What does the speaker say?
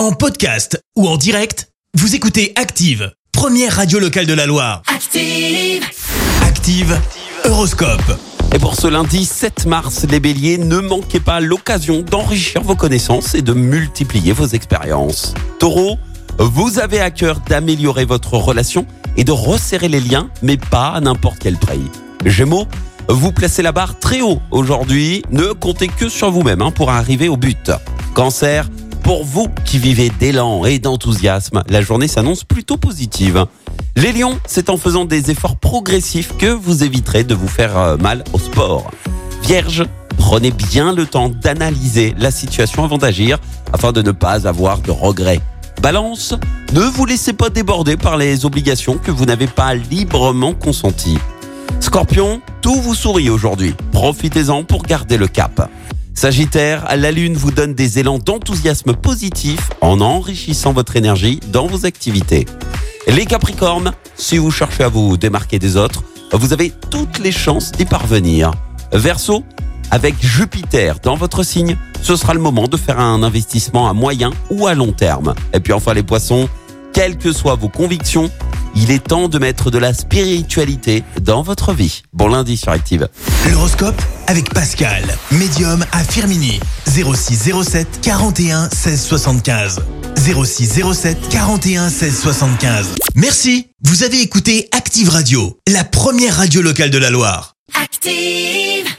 En podcast ou en direct, vous écoutez Active, première radio locale de la Loire. Active. Active, Horoscope. Et pour ce lundi 7 mars, les béliers, ne manquez pas l'occasion d'enrichir vos connaissances et de multiplier vos expériences. Taureau, vous avez à cœur d'améliorer votre relation et de resserrer les liens, mais pas à n'importe quel prix. Gémeaux, vous placez la barre très haut aujourd'hui, ne comptez que sur vous-même hein, pour arriver au but. Cancer, pour vous qui vivez d'élan et d'enthousiasme, la journée s'annonce plutôt positive. Les lions, c'est en faisant des efforts progressifs que vous éviterez de vous faire euh, mal au sport. Vierge, prenez bien le temps d'analyser la situation avant d'agir afin de ne pas avoir de regrets. Balance, ne vous laissez pas déborder par les obligations que vous n'avez pas librement consenties. Scorpion, tout vous sourit aujourd'hui. Profitez-en pour garder le cap. Sagittaire, la lune vous donne des élans d'enthousiasme positif en enrichissant votre énergie dans vos activités. Les Capricornes, si vous cherchez à vous démarquer des autres, vous avez toutes les chances d'y parvenir. Verseau, avec Jupiter dans votre signe, ce sera le moment de faire un investissement à moyen ou à long terme. Et puis enfin les poissons, quelles que soient vos convictions, il est temps de mettre de la spiritualité dans votre vie. Bon lundi sur Active. L'horoscope avec Pascal, médium à Firmini. 0607 41 16 75. 0607 41 16 75. Merci, vous avez écouté Active Radio, la première radio locale de la Loire. Active.